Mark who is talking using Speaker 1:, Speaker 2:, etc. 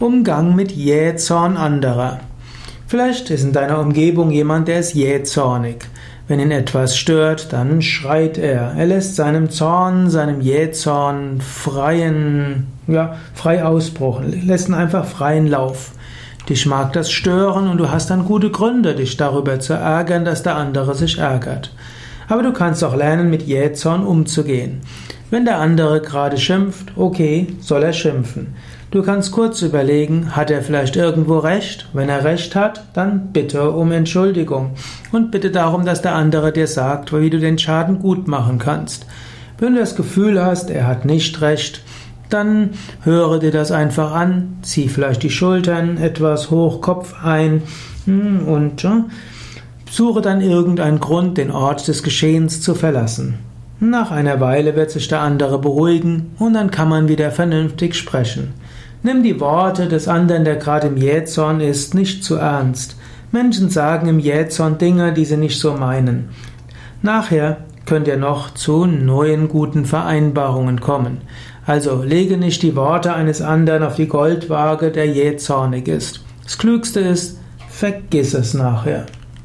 Speaker 1: Umgang mit Jähzorn anderer. Vielleicht ist in deiner Umgebung jemand, der ist jähzornig. Wenn ihn etwas stört, dann schreit er. Er lässt seinem Zorn, seinem Jähzorn freien, ja, frei Ausbruch, lässt ihn einfach freien Lauf. Dich mag das stören und du hast dann gute Gründe, dich darüber zu ärgern, dass der andere sich ärgert. Aber du kannst auch lernen, mit Jähzorn umzugehen. Wenn der andere gerade schimpft, okay, soll er schimpfen. Du kannst kurz überlegen, hat er vielleicht irgendwo recht? Wenn er recht hat, dann bitte um Entschuldigung und bitte darum, dass der andere dir sagt, wie du den Schaden gut machen kannst. Wenn du das Gefühl hast, er hat nicht recht, dann höre dir das einfach an, zieh vielleicht die Schultern etwas hoch, Kopf ein hm, und suche dann irgendeinen Grund, den Ort des Geschehens zu verlassen. Nach einer Weile wird sich der andere beruhigen und dann kann man wieder vernünftig sprechen. Nimm die Worte des anderen, der gerade im Jähzorn ist, nicht zu ernst. Menschen sagen im Jähzorn Dinge, die sie nicht so meinen. Nachher könnt ihr noch zu neuen guten Vereinbarungen kommen. Also lege nicht die Worte eines anderen auf die Goldwaage, der jähzornig ist. Das Klügste ist, vergiss es nachher.